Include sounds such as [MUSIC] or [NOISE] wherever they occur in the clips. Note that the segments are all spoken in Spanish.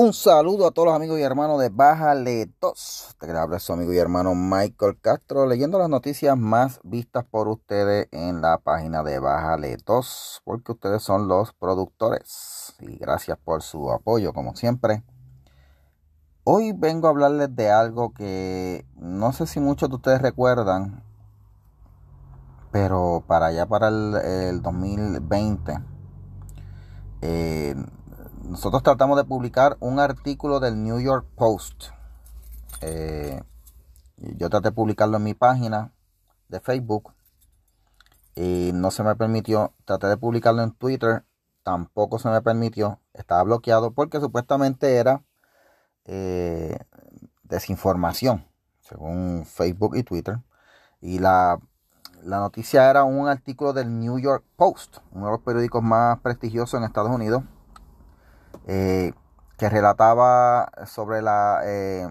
Un saludo a todos los amigos y hermanos de Baja Letos. Te habla su amigo y hermano Michael Castro leyendo las noticias más vistas por ustedes en la página de Baja Letos, porque ustedes son los productores. Y gracias por su apoyo, como siempre. Hoy vengo a hablarles de algo que no sé si muchos de ustedes recuerdan, pero para allá, para el, 2020, eh, nosotros tratamos de publicar un artículo del New York Post. Eh, yo traté de publicarlo en mi página de Facebook y no se me permitió. Traté de publicarlo en Twitter, tampoco se me permitió. Estaba bloqueado porque supuestamente era eh, desinformación, según Facebook y Twitter. Y la, la noticia era un artículo del New York Post, uno de los periódicos más prestigiosos en Estados Unidos eh, que relataba sobre la eh,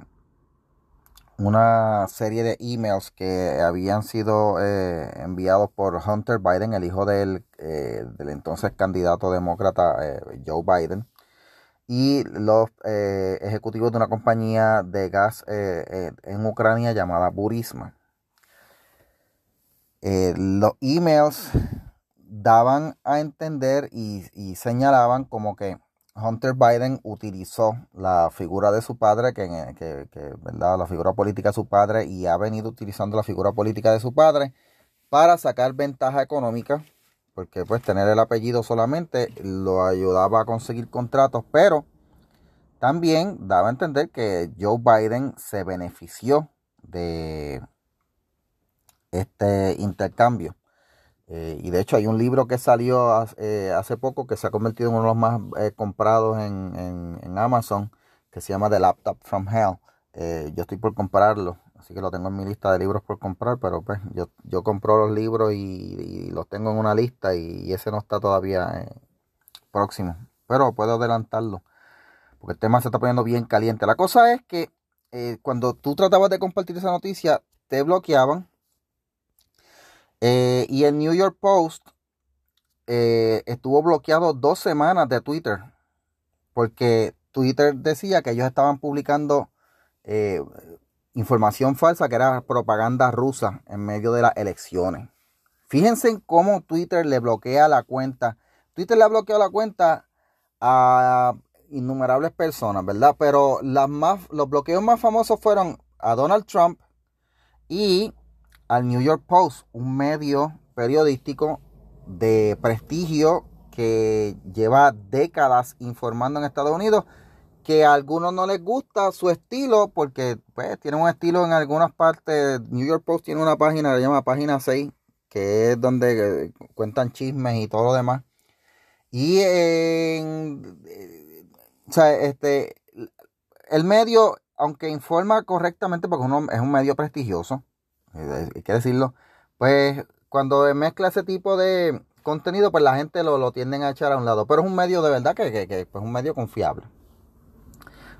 una serie de emails que habían sido eh, enviados por Hunter Biden, el hijo del, del entonces candidato demócrata Joe Biden, y los ejecutivos de una compañía de gas en Ucrania llamada Burisma. los emails daban a entender y señalaban como que Hunter Biden utilizó la figura de su padre, que, ¿verdad? la figura política de su padre, y ha venido utilizando la figura política de su padre para sacar ventaja económica, porque pues tener el apellido solamente lo ayudaba a conseguir contratos, pero también daba a entender que Joe Biden se benefició de este intercambio. Eh, y de hecho hay un libro que salió eh, hace poco que se ha convertido en uno de los más eh, comprados en, Amazon, que se llama The Laptop from Hell. yo estoy por comprarlo, así que lo tengo en mi lista de libros por comprar, pero pues yo, yo compro los libros y, los tengo en una lista y, ese no está todavía próximo. Pero puedo adelantarlo, porque el tema se está poniendo bien caliente. La cosa es que cuando tú tratabas de compartir esa noticia, te bloqueaban eh, y el New York Post eh, estuvo bloqueado dos semanas de Twitter porque Twitter decía que ellos estaban publicando eh, información falsa que era propaganda rusa en medio de las elecciones. Fíjense en cómo Twitter le bloquea la cuenta. Twitter le ha bloqueado la cuenta a innumerables personas, ¿verdad? Pero las más, los bloqueos más famosos fueron a Donald Trump y al New York Post, un medio periodístico de prestigio que lleva décadas informando en Estados Unidos, que a algunos no les gusta su estilo porque pues, tiene un estilo en algunas partes. New York Post tiene una página que se llama Página 6, que es donde eh, cuentan chismes y todo lo demás. Y en, o sea, este, el medio, aunque informa correctamente, porque uno es un medio prestigioso, eh, hay que decirlo, pues cuando mezcla ese tipo de contenido, pues la gente lo, lo tienden a echar a un lado. Pero es un medio de verdad que, que, pues, un medio confiable.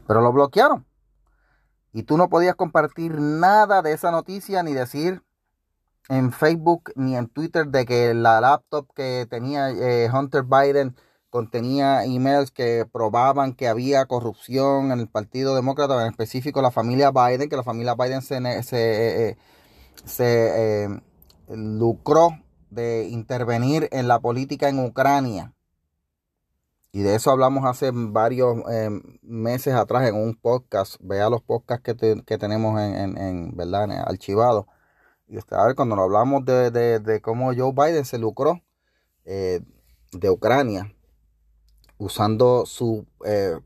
Pero lo bloquearon. Y tú no podías compartir nada de esa noticia ni decir en Facebook ni en Twitter de que la laptop que tenía eh, Hunter Biden contenía emails que probaban que había corrupción en el Partido Demócrata, en específico la familia Biden, que la familia Biden se, se eh, se eh, lucró de intervenir en la política en Ucrania. Y de eso hablamos hace varios eh, meses atrás en un podcast. Vea los podcasts que, tenemos en, en, ¿verdad? archivado. Y usted, a ver, cuando hablamos de, cómo Joe Biden se lucró eh, de Ucrania, usando su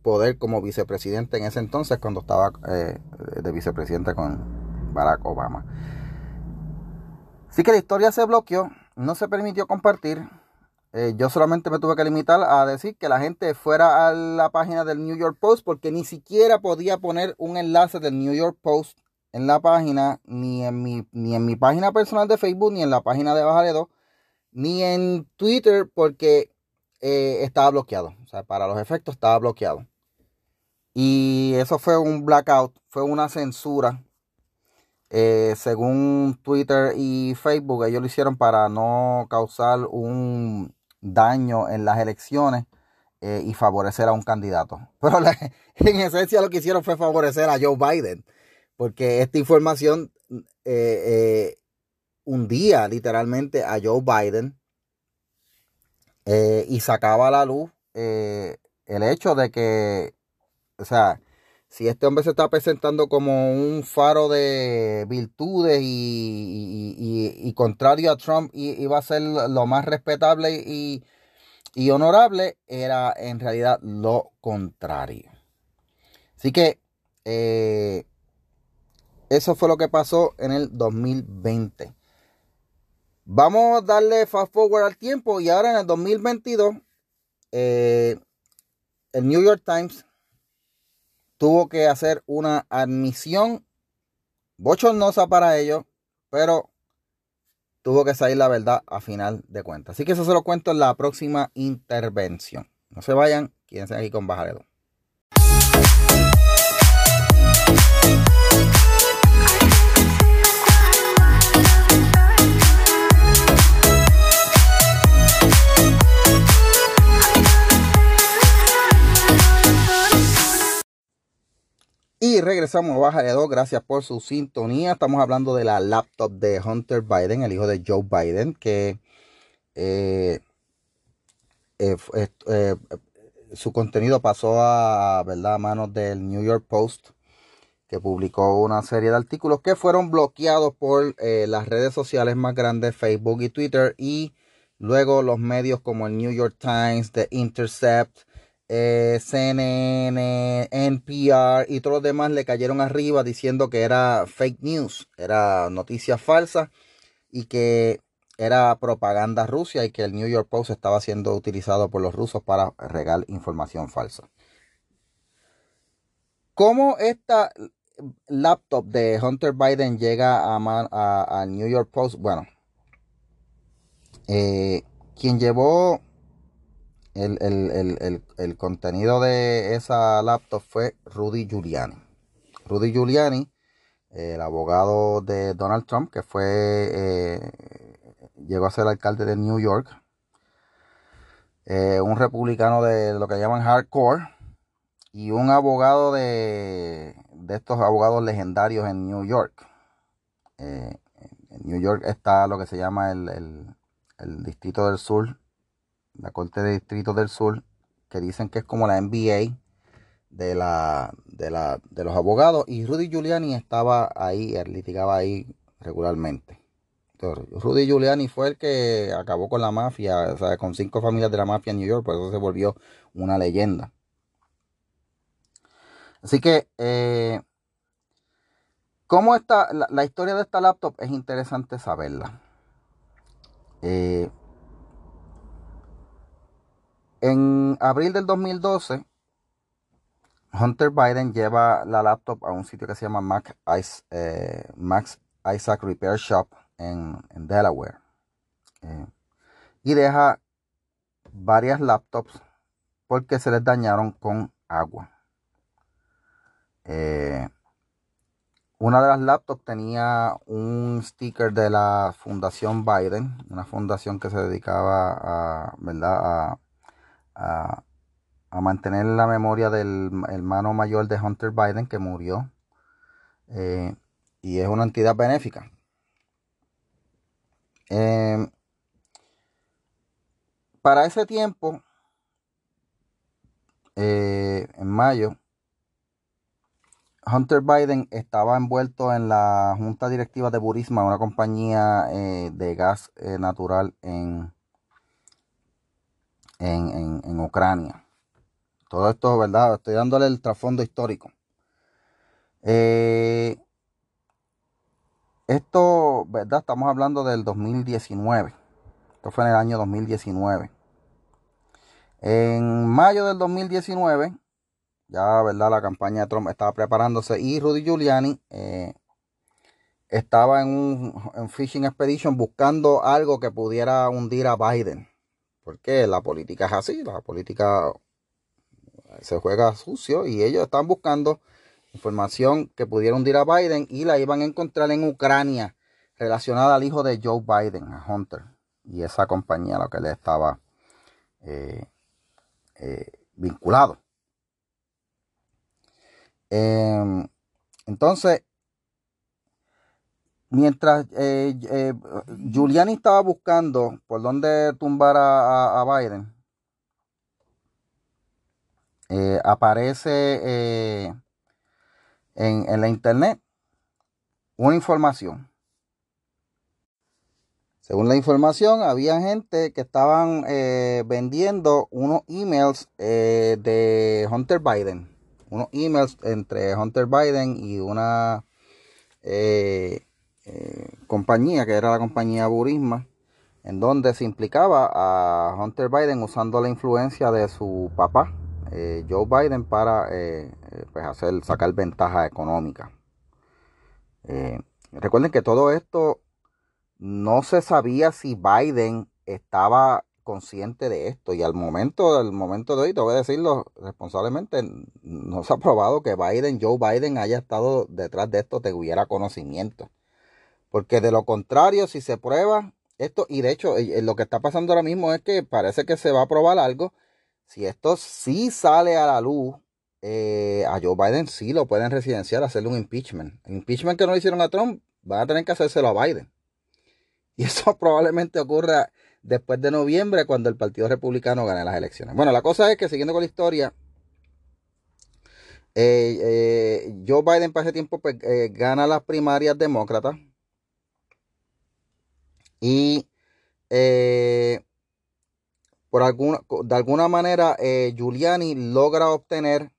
poder como vicepresidente en ese entonces, cuando estaba de vicepresidente con Barack Obama. Así que la historia se bloqueó, no se permitió compartir. Eh, yo solamente me tuve que limitar a decir que la gente fuera a la página del New York Post porque ni siquiera podía poner un enlace del New York Post en la página, ni en mi, ni en mi página personal de Facebook, ni en la página de Bajaredo, ni en Twitter porque eh, estaba bloqueado. O sea, para los efectos estaba bloqueado. Y eso fue un blackout, fue una censura eh, según Twitter y Facebook, ellos lo hicieron para no causar un daño en las elecciones eh, y favorecer a un candidato. [LAUGHS] Pero en esencia lo que hicieron fue favorecer a Joe Biden, porque esta información eh, hundía literalmente a Joe Biden y sacaba a la luz el hecho de que, o sea, si este hombre se está presentando como un faro de virtudes y, contrario a Trump iba a ser lo más respetable y, honorable, era en realidad lo contrario. Así que eh, eso fue lo que pasó en el 2020. Vamos a darle fast forward al tiempo y ahora en el 2022 eh, el New York Times tuvo que hacer una admisión bochornosa para ellos, pero tuvo que salir la verdad a final de cuentas. Así que eso se lo cuento en la próxima intervención. No se vayan, quédense aquí con Bajaredo. Y regresamos a Baja de dos. Gracias por su sintonía. Estamos hablando de la laptop de Hunter Biden, el hijo de Joe Biden, que eh, eh, eh, su contenido pasó a, ¿verdad? a manos del New York Post, que publicó una serie de artículos que fueron bloqueados por las redes sociales más grandes, Facebook y Twitter, y luego los medios como el New York Times, The Intercept, eh, CNN, NPR y todos los demás le cayeron arriba diciendo que era fake news, era noticia falsa y que era propaganda rusa y que el New York Post estaba siendo utilizado por los rusos para regar información falsa. ¿Cómo esta laptop de Hunter Biden llega a, New York Post? Bueno, eh, quien llevó el, contenido de esa laptop fue Rudy Giuliani. Rudy Giuliani, el abogado de Donald Trump, que fue, eh, llegó a ser alcalde de New York, eh, un republicano de lo que llaman hardcore y un abogado de, de estos abogados legendarios en New York. Eh, en New York está lo que se llama el, el Distrito del Sur la Corte de Distrito del Sur, que dicen que es como la NBA de, la, de, la, de los abogados, y Rudy Giuliani estaba ahí, él litigaba ahí regularmente. Rudy Giuliani fue el que acabó con la mafia, o sea, con cinco familias de la mafia en New York, por eso se volvió una leyenda. Así que, eh, ¿cómo está la, historia de esta laptop? Es interesante saberla. Eh, en abril del 2012, Hunter Biden lleva la laptop a un sitio que se llama Mac eh, Max Isaac Repair Shop en, Delaware. Eh, y deja varias laptops porque se les dañaron con agua. Eh, una de las laptops tenía un sticker de la Fundación Biden, una fundación que se dedicaba a, ¿verdad? a a, mantener la memoria del hermano mayor de Hunter Biden que murió. Eh, y es una entidad benéfica. Em, para ese tiempo, eh, en mayo, Hunter Biden estaba envuelto en la junta directiva de Burisma, una compañía eh, de gas natural en, en, Ucrania. Todo esto, ¿verdad? Estoy dándole el trasfondo histórico. Eh, esto, ¿verdad? Estamos hablando del 2019. Esto fue en el año 2019. En mayo del 2019, ya, ¿verdad? La campaña de Trump estaba preparándose y Rudy Giuliani eh, estaba en un en fishing expedition buscando algo que pudiera hundir a Biden. Porque la política es así, la política se juega sucio y ellos están buscando información que pudiera hundir a Biden y la iban a encontrar en Ucrania relacionada al hijo de Joe Biden, a Hunter, y esa compañía a la que le estaba eh, eh, vinculado. Em, entonces, mientras eh, eh, Giuliani estaba buscando por dónde tumbar a, Biden, eh, aparece en, en, la internet una información. Según la información, había gente que estaban vendiendo unos emails de Hunter Biden. Unos emails entre Hunter Biden y una eh, compañía, que era la compañía Burisma, en donde se implicaba a Hunter Biden usando la influencia de su papá, eh, Joe Biden, para eh, pues hacer, sacar ventaja económica. recuerden que todo esto no se sabía si Biden estaba consciente de esto y al momento al momento de hoy te voy a decirlo responsablemente no se ha probado que Biden Joe Biden haya estado detrás de esto tuviera conocimiento porque de lo contrario, si se prueba esto, y de hecho eh, eh, lo que está pasando ahora mismo es que parece que se va a probar algo. Si esto sí sale a la luz, eh, a Joe Biden sí lo pueden residenciar, hacerle un impeachment. El impeachment que no le hicieron a Trump, van a tener que hacérselo a Biden. [LAUGHS] Y eso probablemente ocurra después de noviembre, cuando el Partido Republicano gane las elecciones. Bueno, la cosa es que siguiendo con la historia, Joe Biden para ese tiempo pues, gana las primarias demócratas y eh, por alguna, de alguna manera eh, Giuliani logra obtener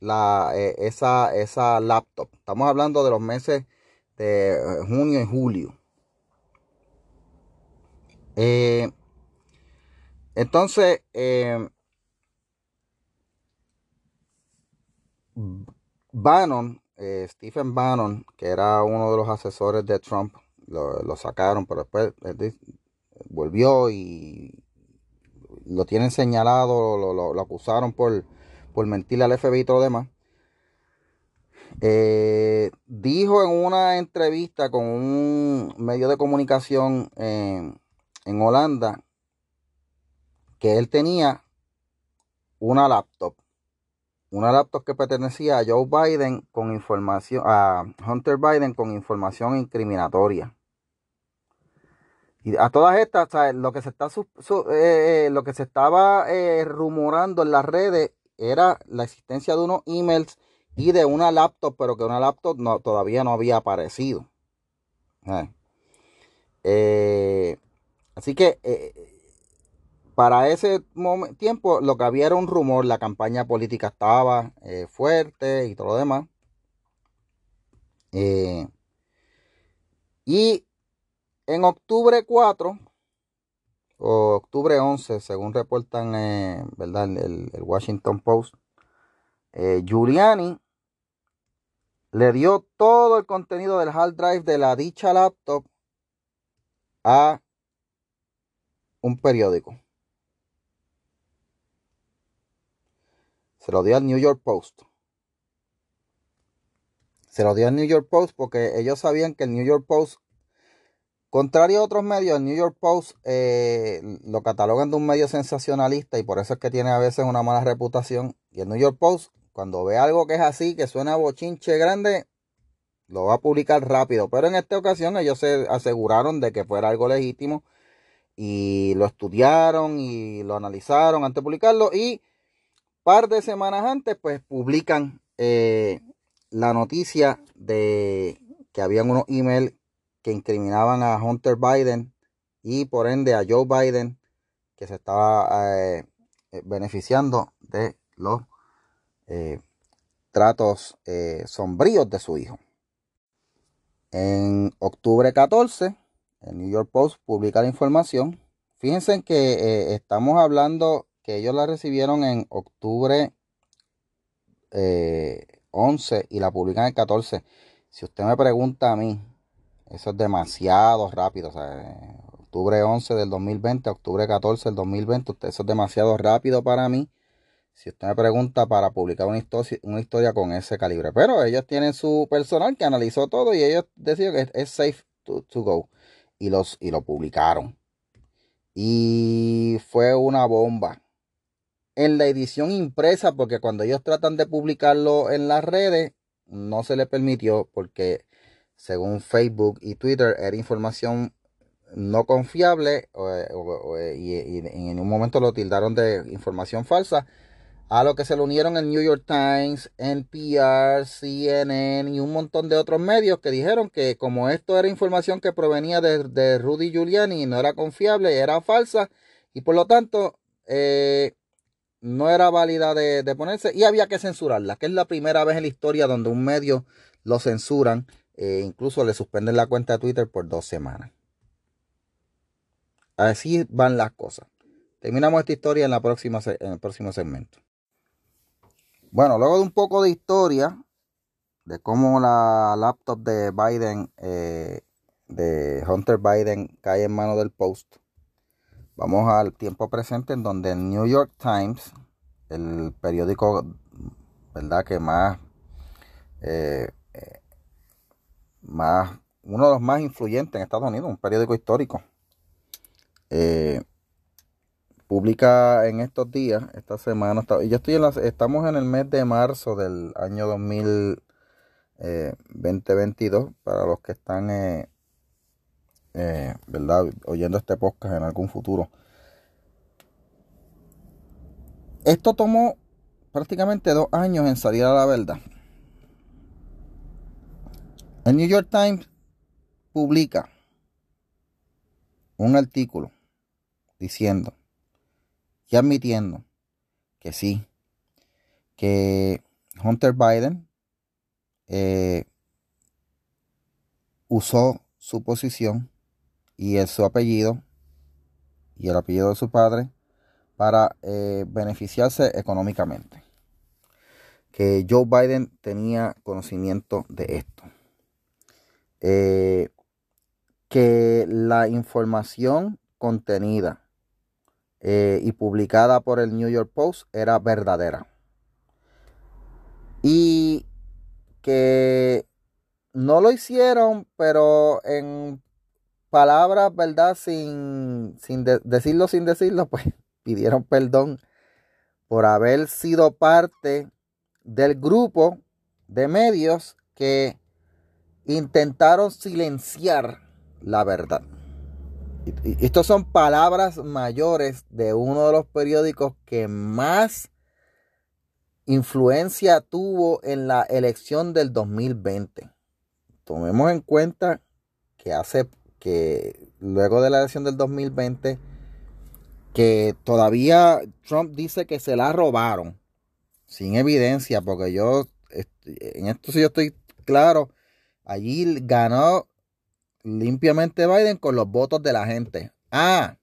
la, eh, esa, esa laptop. Estamos hablando de los meses de junio y julio. entonces, Bannon, Stephen Bannon, que era uno de los asesores de Trump, lo, sacaron, pero después volvió y lo tienen señalado, lo, acusaron por, por mentirle al FBI y todo lo demás. Eh, dijo en una entrevista con un medio de comunicación en Holanda que él tenía una laptop. Una laptop que pertenecía a Joe Biden con información, a Hunter Biden con información incriminatoria. A todas estas, lo que se está eh, eh, lo que se estaba eh, rumorando en las redes era la existencia de unos emails y de una laptop, pero que una laptop todavía no había aparecido. así que para ese tiempo lo que había era un rumor, la campaña política estaba fuerte y todo lo demás. y en octubre 4 o octubre 11, según reportan eh, ¿verdad? El, Washington Post, eh, Giuliani le dio todo el contenido del hard drive de la dicha laptop a un periódico. Se lo dio al New York Post. Se lo dio al New York Post porque ellos sabían que el New York Post Contrario a otros medios, el New York Post eh, lo catalogan de un medio sensacionalista y por eso es que tiene a veces una mala reputación. Y el New York Post, cuando ve algo que es así, que suena bochinche grande, lo va a publicar rápido. Pero en esta ocasión ellos se aseguraron de que fuera algo legítimo y lo estudiaron y lo analizaron antes de publicarlo. Y par de semanas antes, pues publican eh, la noticia de que habían unos emails que incriminaban a Hunter Biden y por ende a Joe Biden, que se estaba eh, eh, beneficiando de los eh, tratos sombríos de su hijo. En octubre 14, el New York Post publica la información. Fíjense que estamos hablando que ellos la recibieron en octubre 11 y la publican el 14. Si usted me pregunta a mí, eso es demasiado rápido. O sea, octubre 11 del 2020, octubre 14 del 2020, eso es demasiado rápido para mí. Si usted me pregunta para publicar una historia, con ese calibre. Pero ellos tienen su personal que analizó todo y ellos decidieron que es safe to, go. Y, los, y lo publicaron. Y fue una bomba. en la edición impresa, porque cuando ellos tratan de publicarlo en las redes, no se le permitió porque según Facebook y Twitter era información no confiable y, en un momento lo tildaron de información falsa. A lo que se le unieron el New York Times, NPR, CNN y un montón de otros medios que dijeron que como esto era información que provenía de, Rudy Giuliani y no era confiable, era falsa y por lo tanto eh, no era válida de, ponerse y había que censurarla, que es la primera vez en la historia donde un medio lo censuran, e incluso le suspenden la cuenta de Twitter por dos semanas. Así van las cosas. Terminamos esta historia en, la próxima, en el próximo segmento. Bueno, luego de un poco de historia de cómo la laptop de Biden, eh, de Hunter Biden, cae en manos del Post, vamos al tiempo presente en donde el New York Times, el periódico, ¿verdad? Que más, eh, eh, más, uno de los más influyentes en Estados Unidos, un periódico histórico, publica en estos días, esta semana, yo estoy en estamos en el mes de marzo del año 2022, eh, para los que están, eh, eh, ¿verdad? Oyendo este podcast en algún futuro. Esto tomó prácticamente dos años en salir a la verdad. El New York Times publica un artículo diciendo y admitiendo que sí, que Hunter Biden eh, usó su posición y su apellido y el apellido de su padre para eh, beneficiarse económicamente. Que Joe Biden tenía conocimiento de esto. Eh, que la información contenida eh, y publicada por el New York Post era verdadera. Y que no lo hicieron, pero en palabras, ¿verdad? Sin, sin decirlo, sin decirlo, pues [LAUGHS] pidieron perdón por haber sido parte del grupo de medios que intentaron silenciar la verdad. Estas son palabras mayores de uno de los periódicos que más influencia tuvo en la elección del 2020. Tomemos en cuenta que hace que luego de la elección del 2020 que todavía Trump dice que se la robaron sin evidencia porque yo en esto sí yo estoy claro allí ganó limpiamente Biden con los votos de la gente. Ah,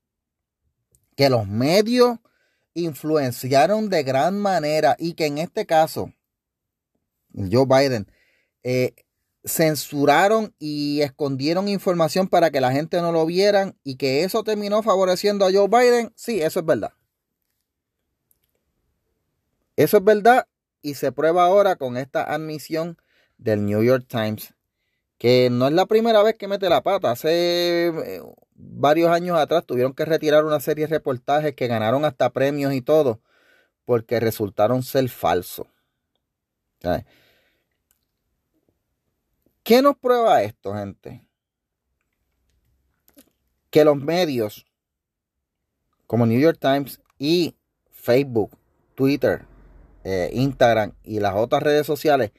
que los medios influenciaron de gran manera y que en este caso, Joe Biden, eh, censuraron y escondieron información para que la gente no lo vieran y que eso terminó favoreciendo a Joe Biden, sí, eso es verdad. Eso es verdad y se prueba ahora con esta admisión del New York Times que no es la primera vez que mete la pata. Hace eh, varios años atrás tuvieron que retirar una serie de reportajes que ganaron hasta premios y todo porque resultaron ser falsos. ¿Qué nos prueba esto, gente? Que los medios como New York Times y Facebook, Twitter, eh, Instagram y las otras redes sociales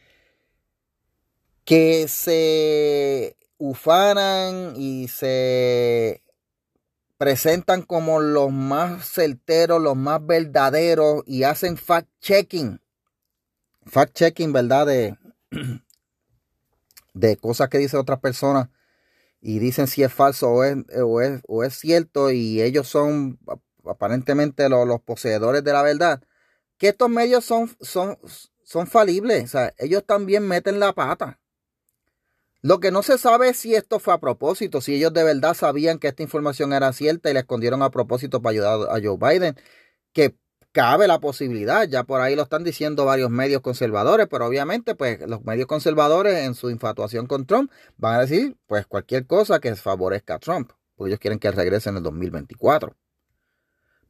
que se ufanan y se presentan como los más certeros, los más verdaderos y hacen fact-checking. Fact-checking, ¿verdad? De, de cosas que dicen otras personas y dicen si es falso o es, o es, cierto y ellos son aparentemente los, los, poseedores de la verdad. Que estos medios son, son, son falibles. O sea, ellos también meten la pata. Lo que no se sabe es si esto fue a propósito, si ellos de verdad sabían que esta información era cierta y la escondieron a propósito para ayudar a Joe Biden, que cabe la posibilidad, ya por ahí lo están diciendo varios medios conservadores, pero obviamente pues los medios conservadores en su infatuación con Trump van a decir pues cualquier cosa que favorezca a Trump, porque ellos quieren que regrese en el 2024.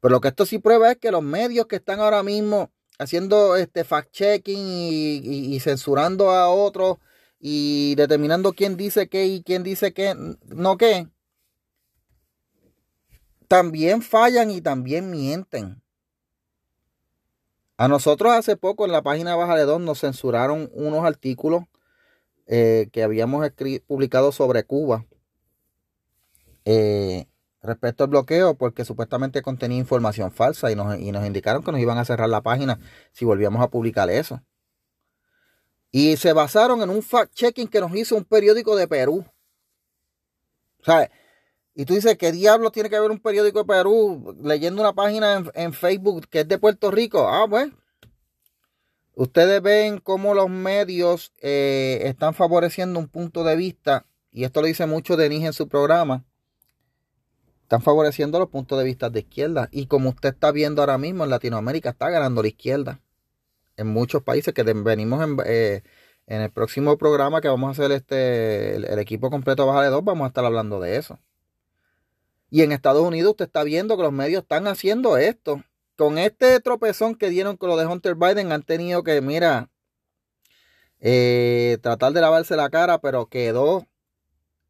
Pero lo que esto sí prueba es que los medios que están ahora mismo haciendo este fact-checking y, censurando a otros y determinando quién dice qué y quién dice qué, no qué, también fallan y también mienten. A nosotros hace poco en la página Baja de Don nos censuraron unos artículos eh, que habíamos publicado sobre Cuba eh, respecto al bloqueo porque supuestamente contenía información falsa y nos, y nos indicaron que nos iban a cerrar la página si volvíamos a publicar eso. Y se basaron en un fact-checking que nos hizo un periódico de Perú. Sea, y tú dices, ¿qué diablos tiene que ver un periódico de Perú leyendo una página en, Facebook que es de Puerto Rico? Ah, pues. Ustedes ven cómo los medios eh, están favoreciendo un punto de vista, y esto lo dice mucho Denis en su programa, están favoreciendo los puntos de vista de izquierda. Y como usted está viendo ahora mismo en Latinoamérica, está ganando la izquierda. En muchos países que venimos en, eh, en el próximo programa que vamos a hacer este, el, equipo completo Baja de Dos, vamos a estar hablando de eso. Y en Estados Unidos usted está viendo que los medios están haciendo esto. Con este tropezón que dieron con lo de Hunter Biden han tenido que, mira, eh, tratar de lavarse la cara, pero quedó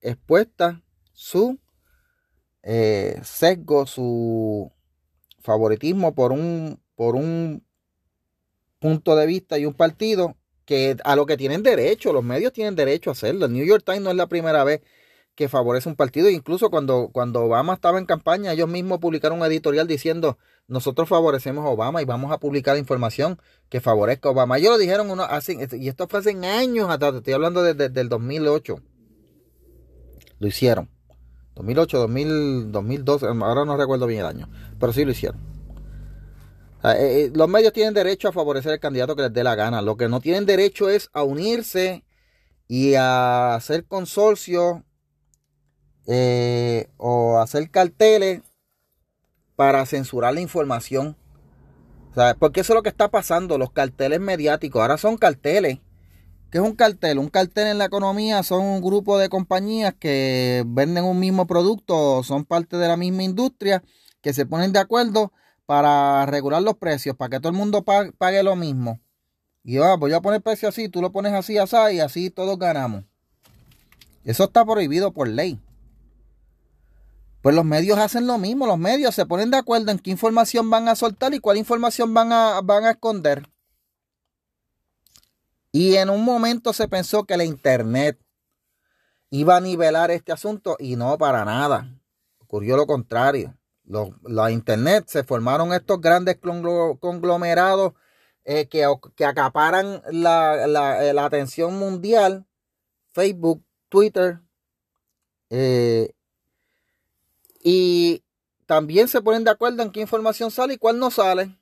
expuesta su eh, sesgo, su favoritismo por un, por un punto de vista y un partido que a lo que tienen derecho, los medios tienen derecho a hacerlo. El New York Times no es la primera vez que favorece un partido. Incluso cuando, cuando Obama estaba en campaña, ellos mismos publicaron un editorial diciendo, nosotros favorecemos a Obama y vamos a publicar información que favorezca a Obama. Ellos lo dijeron uno, hace, y esto fue hace años atrás, estoy hablando desde, el 2008. Lo hicieron. 2008, 2000, 2012, ahora no recuerdo bien el año, pero sí lo hicieron. Eh, eh, los medios tienen derecho a favorecer al candidato que les dé la gana. Lo que no tienen derecho es a unirse y a hacer consorcio eh, o hacer carteles para censurar la información. Porque eso es lo que está pasando, los carteles mediáticos. Ahora son carteles. ¿Qué es un cartel? Un cartel en la economía son un grupo de compañías que venden un mismo producto, son parte de la misma industria, que se ponen de acuerdo para regular los precios, para que todo el mundo pague, lo mismo. Y yo voy a poner precio así, tú lo pones así, así, y así todos ganamos. Eso está prohibido por ley. Pues los medios hacen lo mismo, los medios se ponen de acuerdo en qué información van a soltar y cuál información van a, van a esconder. Y en un momento se pensó que la Internet iba a nivelar este asunto y no para nada. Ocurrió lo contrario. La Internet se formaron estos grandes conglomerados eh, que, que, acaparan la, la, atención mundial. Facebook, Twitter, eh, y también se ponen de acuerdo en qué información sale y cuál no sale.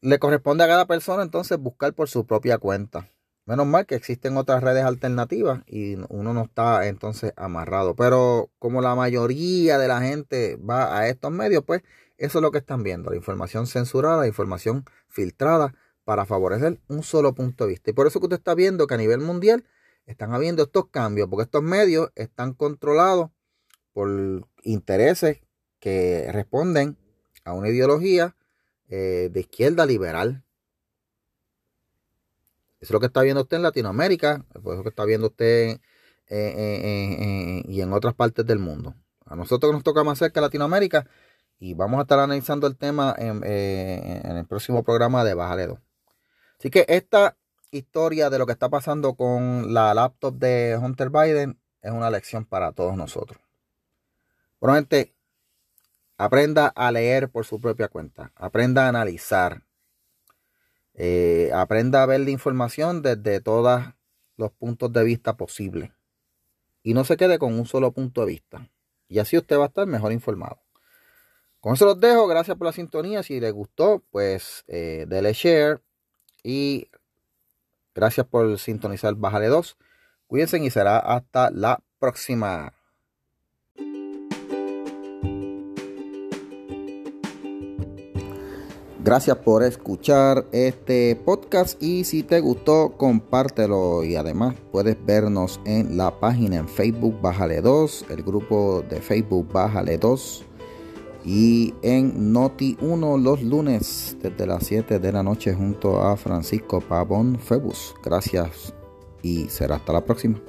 Le corresponde a cada persona entonces buscar por su propia cuenta. Menos mal que existen otras redes alternativas y uno no está entonces amarrado. Pero como la mayoría de la gente va a estos medios, pues eso es lo que están viendo. La información censurada, la información filtrada para favorecer un solo punto de vista. Y por eso que usted está viendo que a nivel mundial están habiendo estos cambios, porque estos medios están controlados por intereses que responden a una ideología eh, de izquierda liberal. Eso es lo que está viendo usted en Latinoamérica, eso es lo que está viendo usted y en otras partes del mundo. A nosotros nos toca más cerca Latinoamérica y vamos a estar analizando el tema en, eh, el próximo programa de Bajaledo. Así que esta historia de lo que está pasando con la laptop de Hunter Biden es una lección para todos nosotros. Bueno, gente, aprenda a leer por su propia cuenta. Aprenda a analizar. Eh, aprenda a ver la información desde todos los puntos de vista posibles. Y no se quede con un solo punto de vista. Y así usted va a estar mejor informado. Con eso los dejo. Gracias por la sintonía. Si les gustó, pues eh, dele share. Y gracias por sintonizar Bájale 2. Cuídense y será hasta la próxima. Gracias por escuchar este podcast y si te gustó compártelo y además puedes vernos en la página en Facebook Bájale 2, el grupo de Facebook Bájale 2 y en Noti 1 los lunes desde las 7 de la noche junto a Francisco Pavón Febus. Gracias y será hasta la próxima.